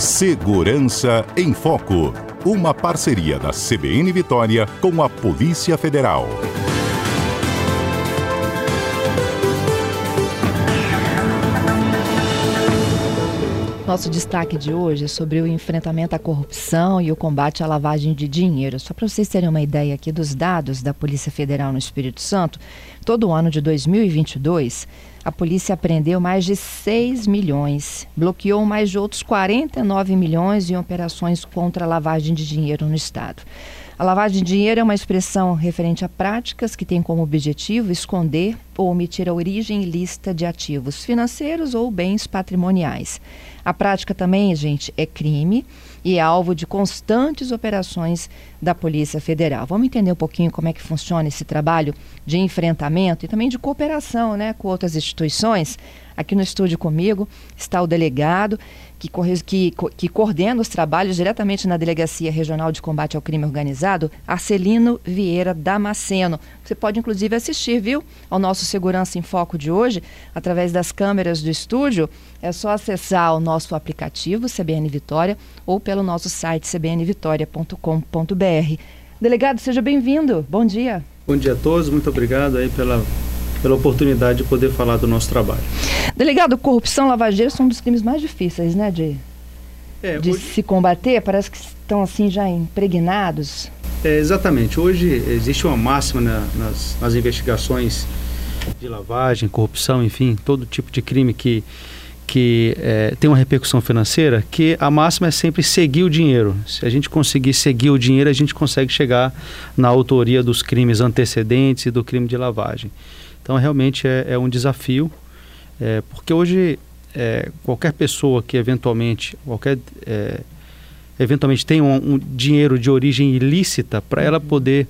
Segurança em Foco. Uma parceria da CBN Vitória com a Polícia Federal. Nosso destaque de hoje é sobre o enfrentamento à corrupção e o combate à lavagem de dinheiro. Só para vocês terem uma ideia aqui dos dados da Polícia Federal no Espírito Santo, todo o ano de 2022, a polícia apreendeu mais de 6 milhões, bloqueou mais de outros 49 milhões em operações contra a lavagem de dinheiro no estado. A lavagem de dinheiro é uma expressão referente a práticas que têm como objetivo esconder ou omitir a origem ilícita de ativos financeiros ou bens patrimoniais. A prática também, gente, é crime e é alvo de constantes operações da Polícia Federal. Vamos entender um pouquinho como é que funciona esse trabalho de enfrentamento e também de cooperação né, com outras instituições. Aqui no estúdio comigo está o delegado que, que, que coordena os trabalhos diretamente na Delegacia Regional de Combate ao Crime Organizado, Arcelino Vieira Damasceno. Você pode, inclusive, assistir, viu, ao nosso Segurança em Foco de hoje, através das câmeras do estúdio. É só acessar o nosso aplicativo CBN Vitória ou pelo nosso site cbnvitória.com.br. Delegado, seja bem-vindo. Bom dia. Bom dia a todos. Muito obrigado aí pela pela oportunidade de poder falar do nosso trabalho. Delegado, corrupção, lavageiro são um dos crimes mais difíceis, né, de, é, de hoje... se combater. Parece que estão assim já impregnados. É, exatamente. Hoje existe uma máxima na, nas, nas investigações de lavagem, corrupção, enfim, todo tipo de crime que que é, tem uma repercussão financeira, que a máxima é sempre seguir o dinheiro. Se a gente conseguir seguir o dinheiro, a gente consegue chegar na autoria dos crimes antecedentes e do crime de lavagem. Então, realmente é, é um desafio, é, porque hoje é, qualquer pessoa que eventualmente, qualquer, é, eventualmente tem um, um, dinheiro de origem ilícita, para ela poder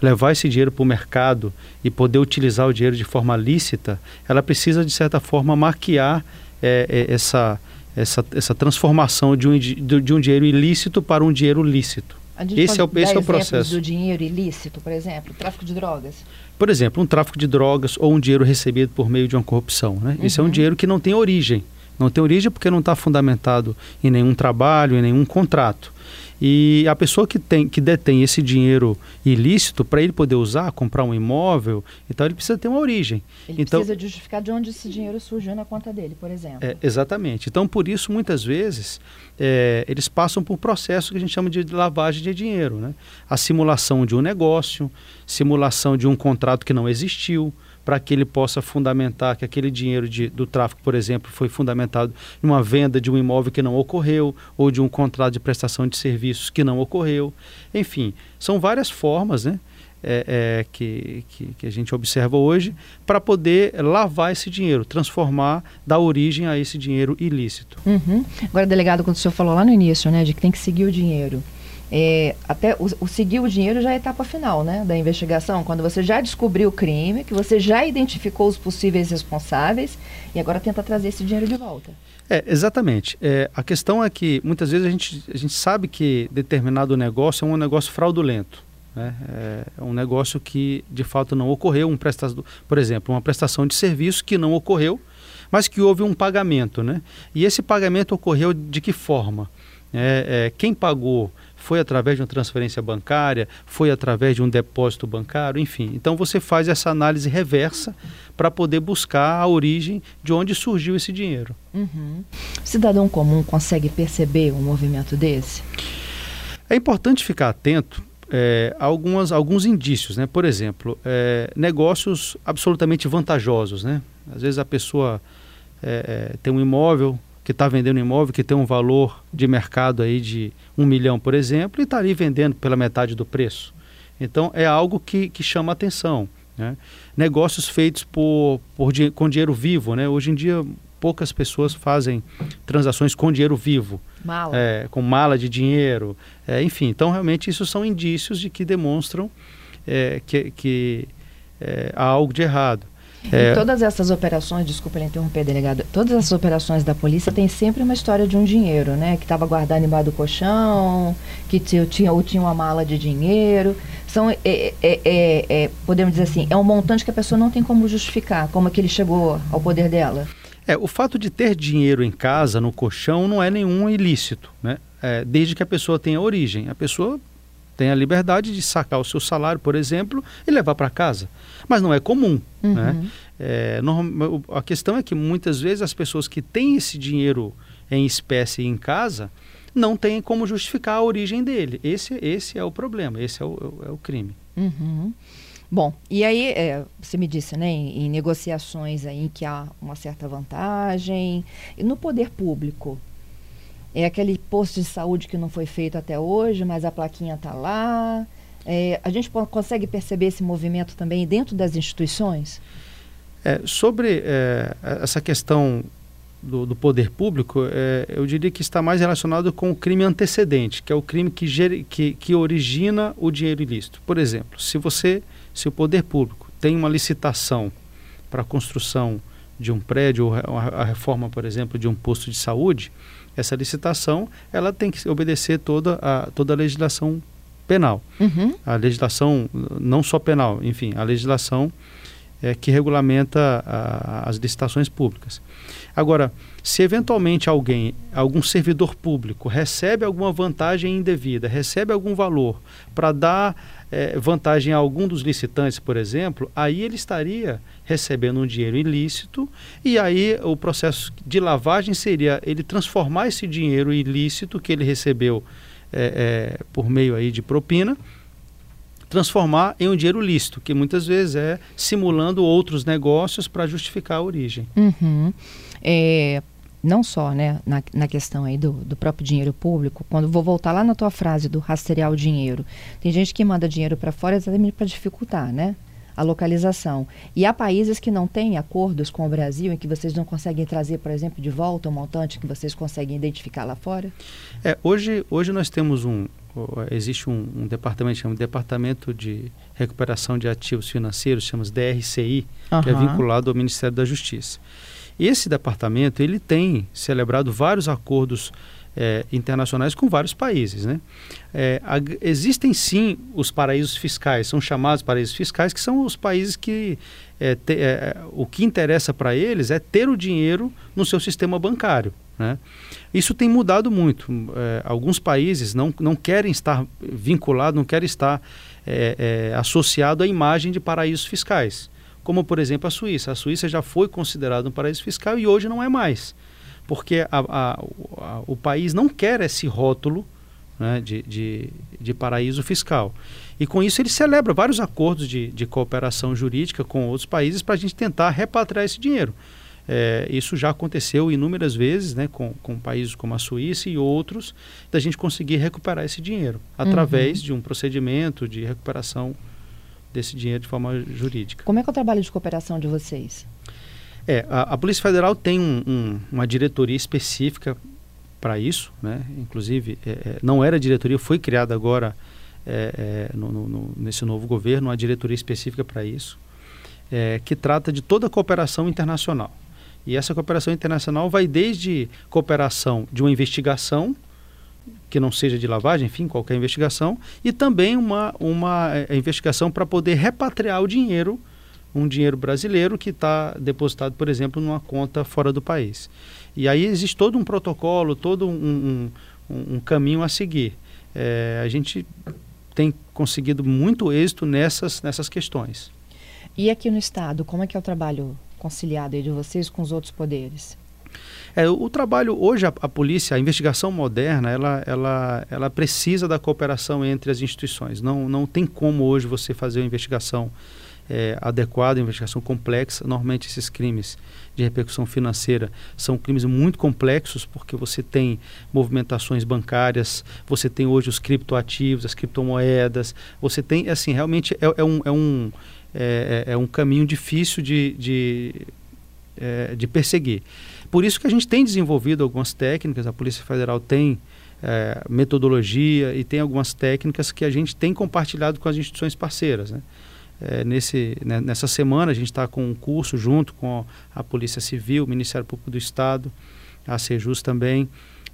levar esse dinheiro para o mercado e poder utilizar o dinheiro de forma lícita, ela precisa, de certa forma, maquiar é, é, essa, essa, essa transformação de um, de um dinheiro ilícito para um dinheiro lícito. esse é o, esse é o processo. do dinheiro ilícito, por exemplo, tráfico de drogas? Por exemplo, um tráfico de drogas ou um dinheiro recebido por meio de uma corrupção. Né? Uhum. Esse é um uhum. dinheiro que não tem origem. Não tem origem porque não está fundamentado em nenhum trabalho, em nenhum contrato. E a pessoa que, tem, que detém esse dinheiro ilícito, para ele poder usar, comprar um imóvel, então ele precisa ter uma origem. Ele então, precisa justificar de onde esse dinheiro surgiu na conta dele, por exemplo. É, exatamente. Então, por isso, muitas vezes, é, eles passam por um processo que a gente chama de lavagem de dinheiro. Né? A simulação de um negócio, simulação de um contrato que não existiu, para que ele possa fundamentar que aquele dinheiro de, do tráfico, por exemplo, foi fundamentado em uma venda de um imóvel que não ocorreu ou de um contrato de prestação de serviços que não ocorreu. Enfim, são várias formas né, é, é, que, que, que, a gente observa hoje para poder lavar esse dinheiro, transformar, dar origem a esse dinheiro ilícito. Uhum. Agora, delegado, quando o senhor falou lá no início, né, de que tem que seguir o dinheiro. É, até o, o, seguir o dinheiro já é a etapa final né, da investigação, quando você já descobriu o crime, que você já identificou os possíveis responsáveis e agora tenta trazer esse dinheiro de volta. É, exatamente. É, a questão é que muitas vezes a gente, a gente sabe que determinado negócio é um negócio fraudulento. Né? É um negócio que de fato não ocorreu, um prestador, por exemplo, uma prestação de serviço que não ocorreu, mas que houve um pagamento. Né? E esse pagamento ocorreu de que forma? É, é, quem pagou foi através de uma transferência bancária, foi através de um depósito bancário, enfim. Então você faz essa análise reversa para poder buscar a origem de onde surgiu esse dinheiro. Uhum. O cidadão comum consegue perceber um movimento desse? É importante ficar atento é, a algumas, alguns indícios, né? Por exemplo, é, negócios absolutamente vantajosos, né? Às vezes a pessoa é, é tem um imóvel que está vendendo imóvel que tem um valor de mercado aí de um milhão, por exemplo, e está ali vendendo pela metade do preço. Então é algo que, que chama atenção. Né? Negócios feitos por, por, com dinheiro vivo. Né? Hoje em dia poucas pessoas fazem transações com dinheiro vivo. Mala. É, com mala de dinheiro. É, enfim, então realmente isso são indícios de que demonstram é, que, que é, há algo de errado. É... todas essas operações, desculpa interromper, delegado, todas essas operações da polícia tem sempre uma história de um dinheiro, né? Que estava guardado embaixo do colchão, que tinha, ou tinha uma mala de dinheiro. São, é, é, é, é, podemos dizer assim, é um montante que a pessoa não tem como justificar, como é que ele chegou ao poder dela. É, o fato de ter dinheiro em casa, no colchão, não é nenhum ilícito, né? É, desde que a pessoa tenha origem. A pessoa tem a liberdade de sacar o seu salário, por exemplo, e levar para casa. Mas não é comum. Uhum. Né? É, normal, a questão é que muitas vezes as pessoas que têm esse dinheiro em espécie em casa não têm como justificar a origem dele. Esse, esse é o problema, esse é o, é o crime. Uhum. Bom, e aí é, você me disse, né, em, em, negociações aí que há uma certa vantagem. E no poder público, é aquele posto de saúde que não foi feito até hoje, mas a plaquinha está lá. É, a gente consegue perceber esse movimento também dentro das instituições? É, sobre é, essa questão do, do poder público, é, eu diria que está mais relacionado com o crime antecedente, que é o crime que, que, que origina o dinheiro ilícito. Por exemplo, se você, se o poder público tem uma licitação para a construção de um prédio ou a reforma, por exemplo, de um posto de saúde, essa licitação ela tem que obedecer toda a, toda a legislação penal. Uhum. A legislação, não só penal, enfim, a legislação é, que regulamenta a, as licitações públicas. Agora, se eventualmente alguém, algum servidor público, recebe alguma vantagem indevida, recebe algum valor para dar é, vantagem a algum dos licitantes, por exemplo, aí ele estaria recebendo um dinheiro ilícito e aí o processo de lavagem seria ele transformar esse dinheiro ilícito que ele recebeu é, é, por meio aí de propina transformar em um dinheiro lícito, que muitas vezes é simulando outros negócios para justificar a origem. Uhum. É, não só né, na, na questão aí do, do próprio dinheiro público, quando vou voltar lá na tua frase do rastrear o dinheiro, tem gente que manda dinheiro para fora exatamente para dificultar, né? A localização. E há países que não têm acordos com o Brasil em que vocês não conseguem trazer, por exemplo, de volta o um montante que vocês conseguem identificar lá fora? É, hoje, hoje nós temos um, existe um, um departamento chama Departamento de Recuperação de Ativos Financeiros, chama DRCI, uhum. que é vinculado ao Ministério da Justiça. Esse departamento ele tem celebrado vários acordos é, internacionais com vários países. Né? É, a, existem sim os paraísos fiscais, são chamados paraísos fiscais, que são os países que é, te, o que interessa para eles é ter o dinheiro no seu sistema bancário. Né? Isso tem mudado muito. É, alguns países não, não querem estar vinculados, não querem estar é, associado à imagem de paraísos fiscais como por exemplo a Suíça. A Suíça já foi considerada um paraíso fiscal e hoje não é mais, porque a, a, a, o país não quer esse rótulo né, de, de, de, paraíso fiscal. E com isso ele celebra vários acordos de, de cooperação jurídica com outros países para a gente tentar repatriar esse dinheiro. É, isso já aconteceu inúmeras vezes né, com, com países como a Suíça e outros, da gente conseguir recuperar esse dinheiro através uhum. de um procedimento de recuperação desse dinheiro de forma jurídica. Como é que é o trabalho de cooperação de vocês? É, a, a Polícia Federal tem um, um, uma diretoria específica para isso, né? Inclusive, é, é, não era diretoria, foi criada agora é, é no, no, nesse novo governo uma diretoria específica para isso, é, que trata de toda a cooperação internacional. E essa cooperação internacional vai desde cooperação de uma investigação que não seja de lavagem, enfim, qualquer investigação, e também uma, uma é, investigação para poder repatriar o dinheiro, um dinheiro brasileiro que está depositado, por exemplo, numa conta fora do país. E aí existe todo um protocolo, todo um, um, um caminho a seguir. É, a gente tem conseguido muito êxito nessas, nessas questões. E aqui no Estado, como é que é o trabalho conciliado de vocês com os outros poderes? É, o trabalho hoje a, a, polícia, a investigação moderna, ela, ela, ela precisa da cooperação entre as instituições. Não, não tem como hoje você fazer uma investigação é, adequada, uma investigação complexa. Normalmente esses crimes de repercussão financeira são crimes muito complexos porque você tem movimentações bancárias, você tem hoje os criptoativos, as criptomoedas, você tem assim realmente é, é um, é um é, é, é um caminho difícil de, de, é, de perseguir. Por isso que a gente tem desenvolvido algumas técnicas, a Polícia Federal tem é, metodologia e tem algumas técnicas que a gente tem compartilhado com as instituições parceiras. Né? É, nesse, né, nessa semana a gente está com um curso junto com a Polícia Civil, o Ministério Público do Estado, a Sejus também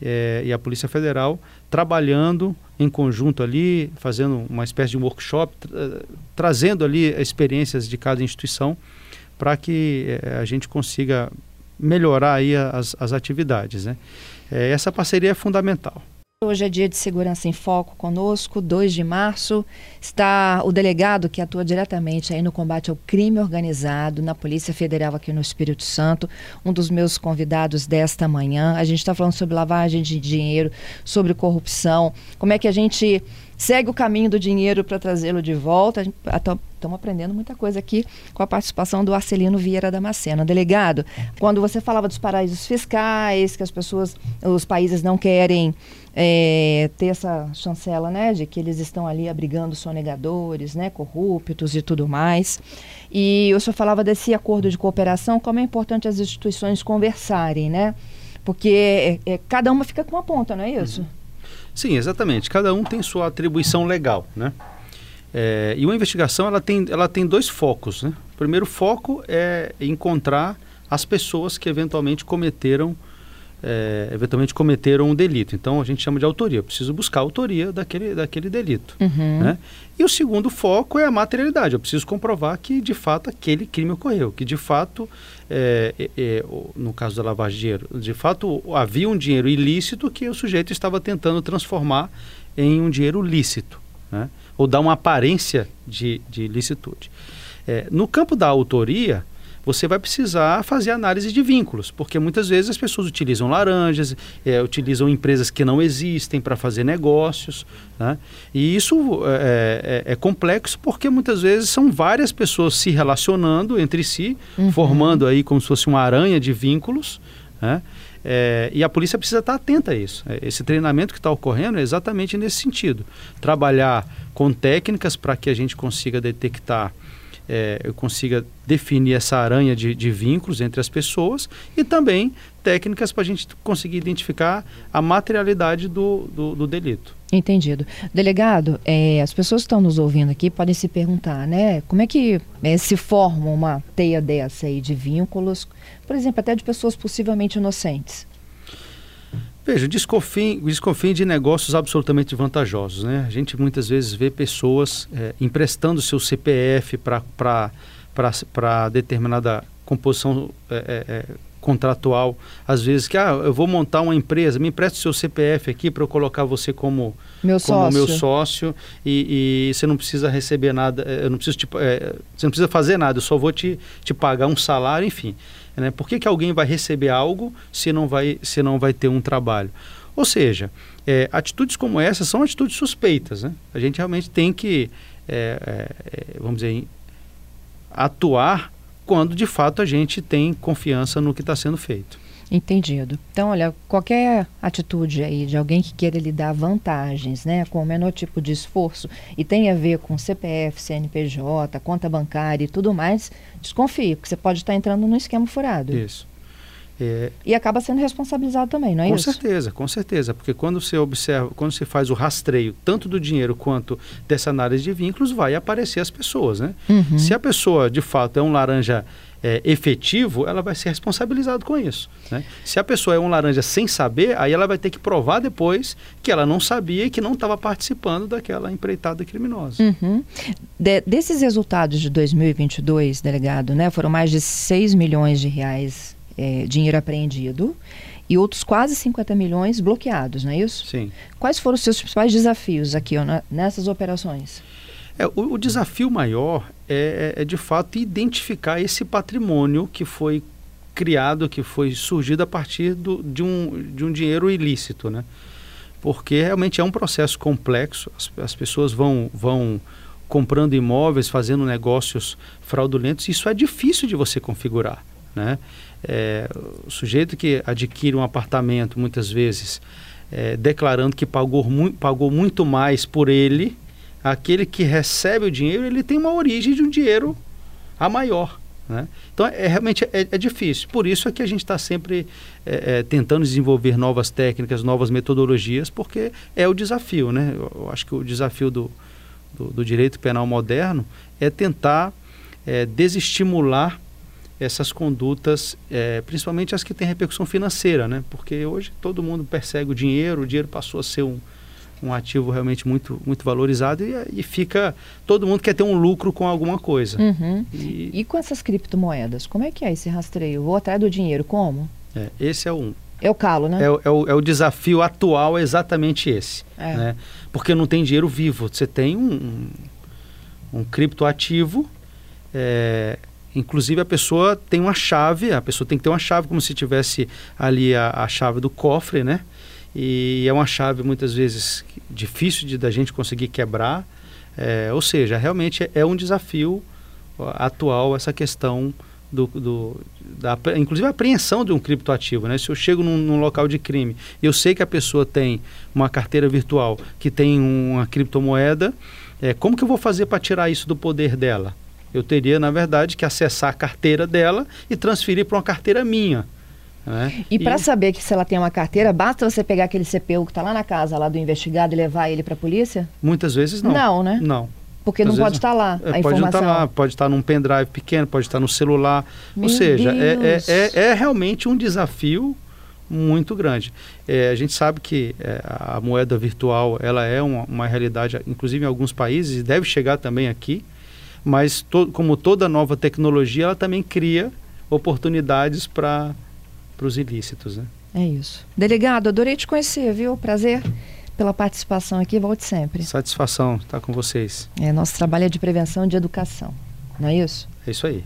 é, e a Polícia Federal, trabalhando em conjunto ali, fazendo uma espécie de workshop, tra trazendo ali experiências de cada instituição para que é, a gente consiga melhorar aí as, as atividades. Né? É, essa parceria é fundamental. Hoje é dia de segurança em foco conosco, 2 de março. Está o delegado que atua diretamente aí no combate ao crime organizado na Polícia Federal aqui no Espírito Santo, um dos meus convidados desta manhã. A gente está falando sobre lavagem de dinheiro, sobre corrupção, como é que a gente segue o caminho do dinheiro para trazê-lo de volta. Estamos aprendendo muita coisa aqui com a participação do Arcelino Vieira Damasceno. Delegado, quando você falava dos paraísos fiscais, que as pessoas, os países não querem é, ter essa chancela, né, de que eles estão ali abrigando sonegadores, né, corruptos e tudo mais. E o senhor falava desse acordo de cooperação, como é importante as instituições conversarem, né? Porque é, é, cada uma fica com uma ponta, não é isso? Uhum. Sim, exatamente. Cada um tem sua atribuição legal, né? É, e uma investigação ela tem, ela tem dois focos. Né? O primeiro foco é encontrar as pessoas que eventualmente cometeram é, eventualmente cometeram um delito. Então a gente chama de autoria. Eu preciso buscar a autoria daquele, daquele delito. Uhum. Né? E o segundo foco é a materialidade. Eu preciso comprovar que de fato aquele crime ocorreu, que de fato, é, é, é no caso da lavagem de dinheiro, de fato havia um dinheiro ilícito que o sujeito estava tentando transformar em um dinheiro lícito, né? ou dar uma aparência de, de licitude. É, no campo da autoria, você vai precisar fazer análise de vínculos, porque muitas vezes as pessoas utilizam laranjas, é, utilizam empresas que não existem para fazer negócios. Né? E isso é, é, é, complexo porque muitas vezes são várias pessoas se relacionando entre si, uhum. formando aí como se fosse uma aranha de vínculos. Né? É, e a polícia precisa estar atenta a isso. É, esse treinamento que está ocorrendo é exatamente nesse sentido. Trabalhar com técnicas para que a gente consiga detectar é, eu consiga definir essa aranha de, de, vínculos entre as pessoas e também técnicas para a gente conseguir identificar a materialidade do, do, do delito. Entendido. Delegado, é, as pessoas que estão nos ouvindo aqui podem se perguntar, né? Como é que é, se forma uma teia dessa aí de vínculos, por exemplo, até de pessoas possivelmente inocentes? Veja, desconfie, desconfie de negócios absolutamente vantajosos. Né? A gente muitas vezes vê pessoas é, emprestando seu CPF para determinada composição é, é, contratual. Às vezes, que ah, eu vou montar uma empresa, me empresta o seu CPF aqui para eu colocar você como meu como sócio, meu sócio e, e, você não precisa receber nada, eu não preciso te, você não precisa fazer nada, eu só vou te, te pagar um salário, enfim. Né? Por que, que alguém vai receber algo se não vai, se não vai ter um trabalho? Ou seja, é, atitudes como essa são atitudes suspeitas. Né? A gente realmente tem que, é, é, vamos dizer, atuar quando de fato a gente tem confiança no que está sendo feito. Entendido. Então, olha, qualquer atitude aí de alguém que queira lhe dar vantagens, né, com o menor tipo de esforço e tem a ver com CPF, CNPJ, conta bancária e tudo mais, desconfie, porque você pode estar entrando num esquema furado. Isso. É... E acaba sendo responsabilizado também, não é com isso? Com certeza, com certeza, porque quando você observa, quando você faz o rastreio tanto do dinheiro quanto dessa análise de vínculos, vai aparecer as pessoas, né? Uhum. Se a pessoa de fato é um laranja é, efetivo, ela vai ser responsabilizada com isso. Né? Se a pessoa é um laranja sem saber, aí ela vai ter que provar depois que ela não sabia e que não estava participando daquela empreitada criminosa. Uhum. De, desses resultados de 2022, delegado, né, foram mais de 6 milhões de reais é, dinheiro apreendido e outros quase 50 milhões bloqueados, não é isso? Sim. Quais foram os seus principais desafios aqui ó, nessas operações? É, o, o, desafio maior é, é, é, de fato, identificar esse patrimônio que foi criado, que foi surgido a partir do, de, um, de um dinheiro ilícito, né? Porque realmente é um processo complexo, as, as pessoas vão, vão comprando imóveis, fazendo negócios fraudulentos, isso é difícil de você configurar, né? É, o sujeito que adquire um apartamento, muitas vezes, é, declarando que pagou, mu pagou muito mais por ele aquele que recebe o dinheiro, ele tem uma origem de um dinheiro a maior. Né? Então, é, realmente é, é, difícil. Por isso é que a gente está sempre é, é, tentando desenvolver novas técnicas, novas metodologias, porque é o desafio. Né? Eu, eu acho que o desafio do, do, do, direito penal moderno é tentar é, desestimular essas condutas, é, principalmente as que têm repercussão financeira, né? porque hoje todo mundo persegue o dinheiro, o dinheiro passou a ser um, um ativo realmente muito, muito valorizado e, e fica. Todo mundo quer ter um lucro com alguma coisa. Uhum. E, e, com essas criptomoedas, como é que é esse rastreio? Vou atrás do dinheiro, como? É, esse é um. É o calo, né? É, é, o, é o desafio atual, é exatamente esse. É. Né? Porque não tem dinheiro vivo. Você tem um, um, um criptoativo. É, inclusive a pessoa tem uma chave, a pessoa tem que ter uma chave como se tivesse ali a, a chave do cofre, né? E é uma chave muitas vezes difícil de da gente conseguir quebrar. É, ou seja, realmente é, é um desafio atual essa questão do, do, da, inclusive a apreensão de um criptoativo. Né? Se eu chego num, num, local de crime eu sei que a pessoa tem uma carteira virtual que tem uma criptomoeda, é, como que eu vou fazer para tirar isso do poder dela? Eu teria, na verdade, que acessar a carteira dela e transferir para uma carteira minha. Né? E, e para saber que se ela tem uma carteira, basta você pegar aquele CPU que está lá na casa lá do investigado e levar ele para a polícia? Muitas vezes não. Não, né? Não. Porque não pode estar tá lá é, a pode informação. Pode estar tá lá, pode estar tá num pendrive pequeno, pode estar no celular. Meu Ou seja, é, é, é, é, realmente um desafio muito grande. É, a gente sabe que é, a moeda virtual ela é uma, uma, realidade, inclusive em alguns países, e deve chegar também aqui, mas to, como toda nova tecnologia, ela também cria oportunidades para os ilícitos. Né? É isso. Delegado, adorei te conhecer, viu? Prazer pela participação aqui. Volte sempre. Satisfação estar com vocês. É, nosso trabalho é de prevenção e de educação. Não é isso? É isso aí.